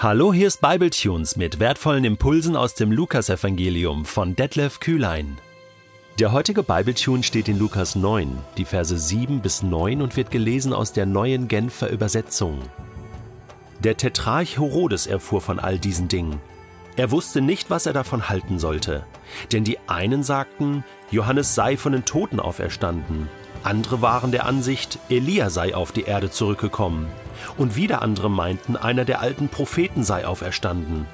Hallo, hier ist Bibletunes mit wertvollen Impulsen aus dem Lukasevangelium von Detlef Kühlein. Der heutige Bibletune steht in Lukas 9, die Verse 7 bis 9 und wird gelesen aus der neuen Genfer Übersetzung. Der Tetrarch Herodes erfuhr von all diesen Dingen. Er wusste nicht, was er davon halten sollte, denn die einen sagten, Johannes sei von den Toten auferstanden, andere waren der Ansicht, Elia sei auf die Erde zurückgekommen. Und wieder andere meinten, einer der alten Propheten sei auferstanden.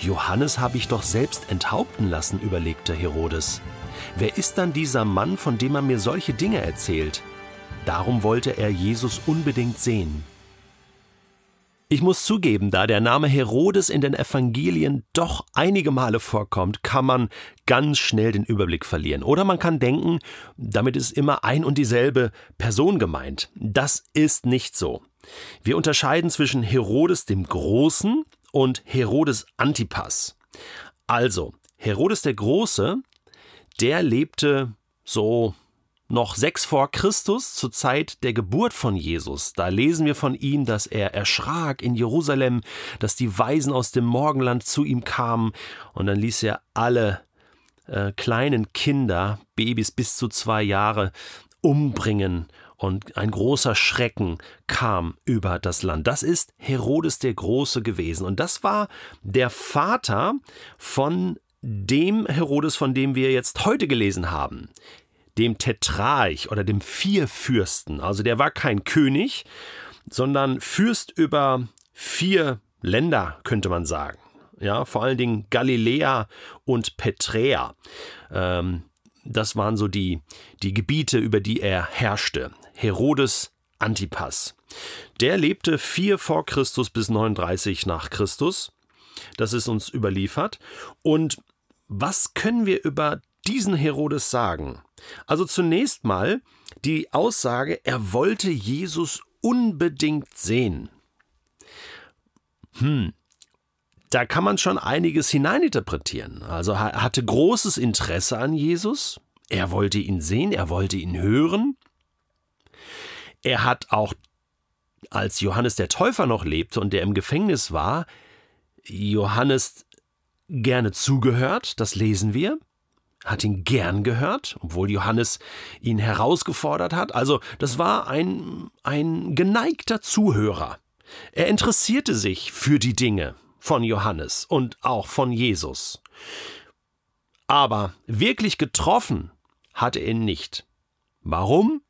Johannes habe ich doch selbst enthaupten lassen, überlegte Herodes. Wer ist dann dieser Mann, von dem er mir solche Dinge erzählt? Darum wollte er Jesus unbedingt sehen. Ich muss zugeben, da der Name Herodes in den Evangelien doch einige Male vorkommt, kann man ganz schnell den Überblick verlieren. Oder man kann denken, damit ist immer ein und dieselbe Person gemeint. Das ist nicht so. Wir unterscheiden zwischen Herodes dem Großen und Herodes Antipas. Also, Herodes der Große, der lebte so noch sechs vor Christus, zur Zeit der Geburt von Jesus, da lesen wir von ihm, dass er erschrak in Jerusalem, dass die Weisen aus dem Morgenland zu ihm kamen, und dann ließ er alle äh, kleinen Kinder, Babys bis zu zwei Jahre, umbringen, und ein großer Schrecken kam über das Land. Das ist Herodes der Große gewesen, und das war der Vater von dem Herodes, von dem wir jetzt heute gelesen haben dem Tetrarch oder dem Vierfürsten. Also der war kein König, sondern Fürst über vier Länder, könnte man sagen. Ja, vor allen Dingen Galiläa und Peträa. Ähm, das waren so die, die Gebiete, über die er herrschte. Herodes Antipas. Der lebte 4 vor Christus bis 39 nach Christus. Das ist uns überliefert. Und was können wir über diesen Herodes sagen? Also zunächst mal die Aussage, er wollte Jesus unbedingt sehen. Hm, da kann man schon einiges hineininterpretieren. Also er hatte großes Interesse an Jesus, er wollte ihn sehen, er wollte ihn hören. Er hat auch, als Johannes der Täufer noch lebte und der im Gefängnis war, Johannes gerne zugehört, das lesen wir hat ihn gern gehört, obwohl Johannes ihn herausgefordert hat. Also das war ein, ein geneigter Zuhörer. Er interessierte sich für die Dinge von Johannes und auch von Jesus. Aber wirklich getroffen hat er ihn nicht. Warum?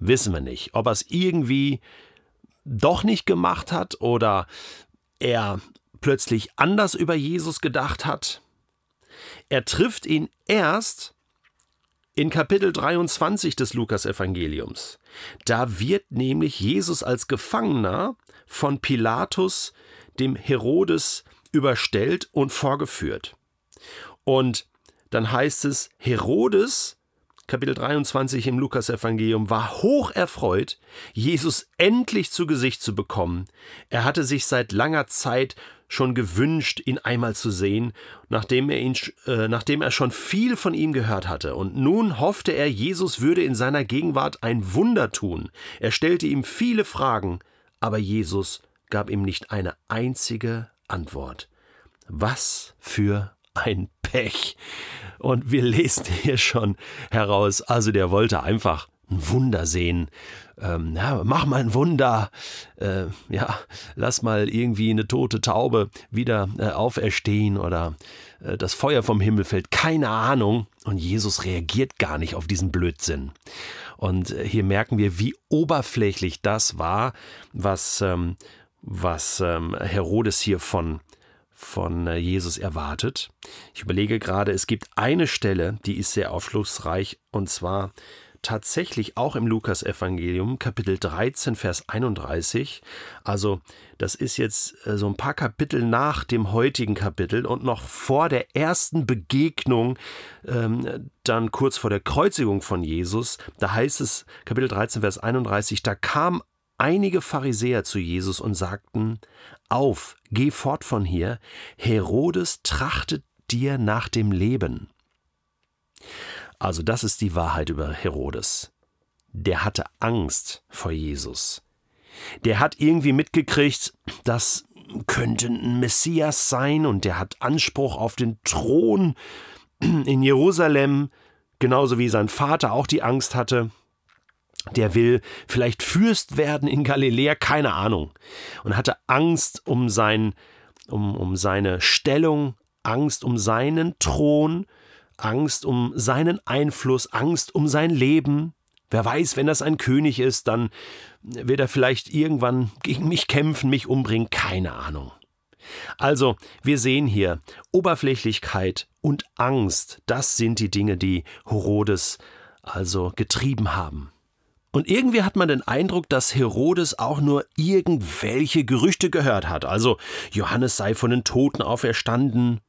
Wissen wir nicht. Ob er es irgendwie doch nicht gemacht hat oder er plötzlich anders über Jesus gedacht hat. Er trifft ihn erst in Kapitel 23 des Lukasevangeliums. Da wird nämlich Jesus als Gefangener von Pilatus dem Herodes überstellt und vorgeführt. Und dann heißt es, Herodes, Kapitel 23 im Lukasevangelium, war hoch erfreut, Jesus endlich zu Gesicht zu bekommen. Er hatte sich seit langer Zeit schon gewünscht, ihn einmal zu sehen, nachdem er, ihn, äh, nachdem er schon viel von ihm gehört hatte. Und nun hoffte er, Jesus würde in seiner Gegenwart ein Wunder tun. Er stellte ihm viele Fragen, aber Jesus gab ihm nicht eine einzige Antwort. Was für ein Pech. Und wir lesen hier schon heraus, also der wollte einfach ein Wunder sehen. Ähm, ja, mach mal ein Wunder. Äh, ja, lass mal irgendwie eine tote Taube wieder äh, auferstehen oder äh, das Feuer vom Himmel fällt. Keine Ahnung. Und Jesus reagiert gar nicht auf diesen Blödsinn. Und äh, hier merken wir, wie oberflächlich das war, was, ähm, was ähm, Herodes hier von von äh, Jesus erwartet. Ich überlege gerade, es gibt eine Stelle, die ist sehr aufschlussreich, und zwar tatsächlich auch im Lukasevangelium, Kapitel 13, Vers 31. Also, das ist jetzt äh, so ein paar Kapitel nach dem heutigen Kapitel und noch vor der ersten Begegnung, ähm, dann kurz vor der Kreuzigung von Jesus. Da heißt es, Kapitel 13, Vers 31, da kam einige Pharisäer zu Jesus und sagten: Auf, geh fort von hier, Herodes trachtet dir nach dem Leben. Also das ist die Wahrheit über Herodes. Der hatte Angst vor Jesus. Der hat irgendwie mitgekriegt, dass könnte ein Messias sein und der hat Anspruch auf den Thron in Jerusalem, genauso wie sein Vater auch die Angst hatte. Der will vielleicht Fürst werden in Galiläa, keine Ahnung. Und hatte Angst um, sein, um, um seine Stellung, Angst um seinen Thron, Angst um seinen Einfluss, Angst um sein Leben. Wer weiß, wenn das ein König ist, dann wird er vielleicht irgendwann gegen mich kämpfen, mich umbringen, keine Ahnung. Also, wir sehen hier Oberflächlichkeit und Angst, das sind die Dinge, die Herodes also getrieben haben. Und irgendwie hat man den Eindruck, dass Herodes auch nur irgendwelche Gerüchte gehört hat. Also, Johannes sei von den Toten auferstanden.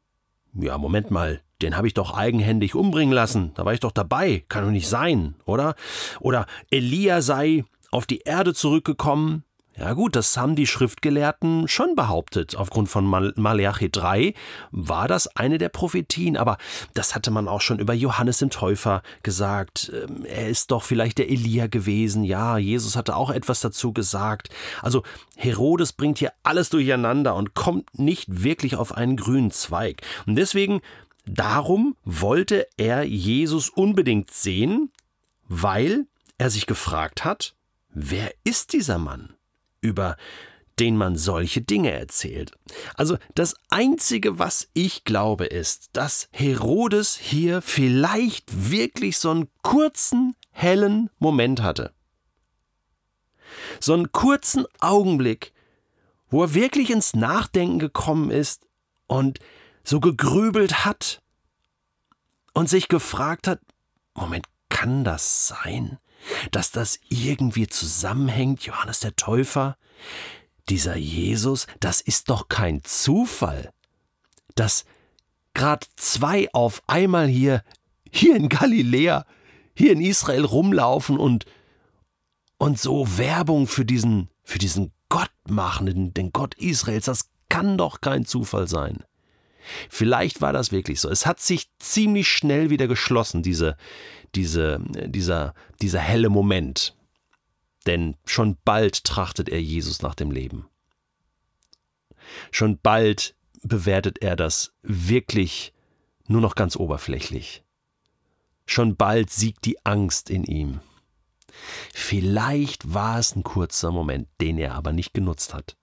Ja, Moment mal, den habe ich doch eigenhändig umbringen lassen. Da war ich doch dabei. Kann doch nicht sein, oder? Oder Elia sei auf die Erde zurückgekommen. Ja gut, das haben die Schriftgelehrten schon behauptet. Aufgrund von Mal Malachi 3 war das eine der Prophetien, aber das hatte man auch schon über Johannes den Täufer gesagt. Ähm, er ist doch vielleicht der Elia gewesen. Ja, Jesus hatte auch etwas dazu gesagt. Also Herodes bringt hier alles durcheinander und kommt nicht wirklich auf einen grünen Zweig. Und deswegen, darum wollte er Jesus unbedingt sehen, weil er sich gefragt hat, wer ist dieser Mann? Über den man solche Dinge erzählt. Also das Einzige, was ich glaube, ist, dass Herodes hier vielleicht wirklich so einen kurzen, hellen Moment hatte. So einen kurzen Augenblick, wo er wirklich ins Nachdenken gekommen ist und so gegrübelt hat und sich gefragt hat, Moment, kann das sein? Dass das irgendwie zusammenhängt, Johannes der Täufer, dieser Jesus, das ist doch kein Zufall, dass gerade zwei auf einmal hier, hier in Galiläa, hier in Israel rumlaufen und, und so Werbung für diesen, für diesen Gott machen, den, den Gott Israels, das kann doch kein Zufall sein. Vielleicht war das wirklich so. Es hat sich ziemlich schnell wieder geschlossen, diese, diese, dieser, dieser helle Moment. Denn schon bald trachtet er Jesus nach dem Leben. Schon bald bewertet er das wirklich nur noch ganz oberflächlich. Schon bald siegt die Angst in ihm. Vielleicht war es ein kurzer Moment, den er aber nicht genutzt hat.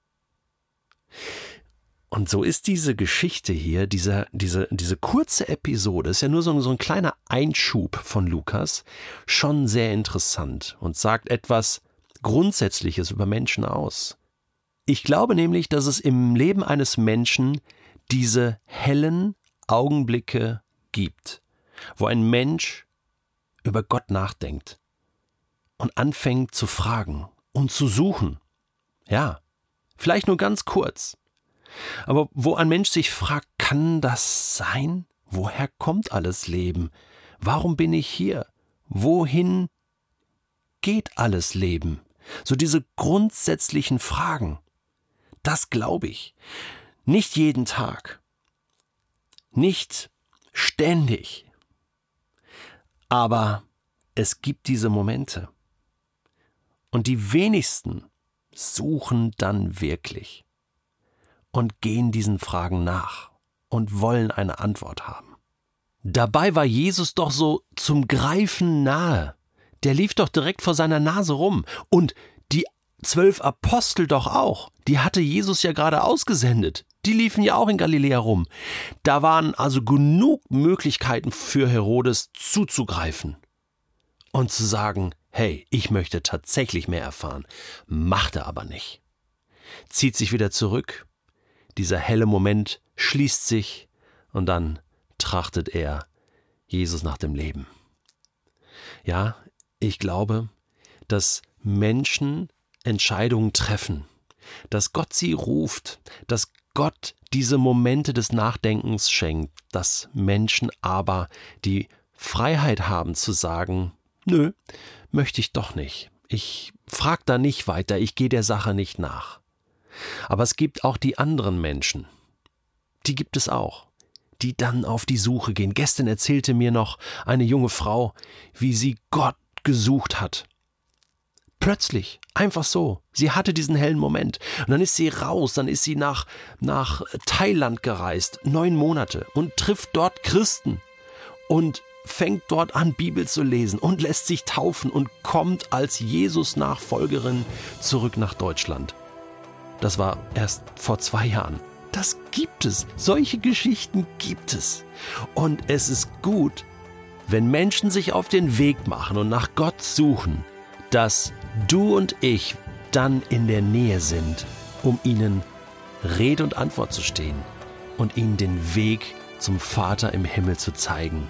Und so ist diese Geschichte hier, diese, diese, diese kurze Episode, ist ja nur so, so ein kleiner Einschub von Lukas, schon sehr interessant und sagt etwas Grundsätzliches über Menschen aus. Ich glaube nämlich, dass es im Leben eines Menschen diese hellen Augenblicke gibt, wo ein Mensch über Gott nachdenkt und anfängt zu fragen und zu suchen. Ja, vielleicht nur ganz kurz, aber wo ein Mensch sich fragt, kann das sein? Woher kommt alles Leben? Warum bin ich hier? Wohin geht alles Leben? So diese grundsätzlichen Fragen. Das glaube ich. Nicht jeden Tag. Nicht ständig. Aber es gibt diese Momente. Und die wenigsten suchen dann wirklich und gehen diesen Fragen nach und wollen eine Antwort haben. Dabei war Jesus doch so zum Greifen nahe. Der lief doch direkt vor seiner Nase rum. Und die zwölf Apostel doch auch. Die hatte Jesus ja gerade ausgesendet. Die liefen ja auch in Galiläa rum. Da waren also genug Möglichkeiten für Herodes zuzugreifen und zu sagen, hey, ich möchte tatsächlich mehr erfahren. Macht er aber nicht. Zieht sich wieder zurück, dieser helle Moment schließt sich und dann trachtet er Jesus nach dem Leben. Ja, ich glaube, dass Menschen Entscheidungen treffen, dass Gott sie ruft, dass Gott diese Momente des Nachdenkens schenkt, dass Menschen aber die Freiheit haben zu sagen, nö, möchte ich doch nicht. Ich frag da nicht weiter, ich gehe der Sache nicht nach. Aber es gibt auch die anderen Menschen. Die gibt es auch, die dann auf die Suche gehen. Gestern erzählte mir noch eine junge Frau, wie sie Gott gesucht hat. Plötzlich, einfach so. Sie hatte diesen hellen Moment. Und dann ist sie raus, dann ist sie nach, nach Thailand gereist, neun Monate, und trifft dort Christen und fängt dort an, Bibel zu lesen und lässt sich taufen und kommt als Jesus-Nachfolgerin zurück nach Deutschland. Das war erst vor zwei Jahren. Das gibt es. Solche Geschichten gibt es. Und es ist gut, wenn Menschen sich auf den Weg machen und nach Gott suchen, dass du und ich dann in der Nähe sind, um ihnen Rede und Antwort zu stehen und ihnen den Weg zum Vater im Himmel zu zeigen.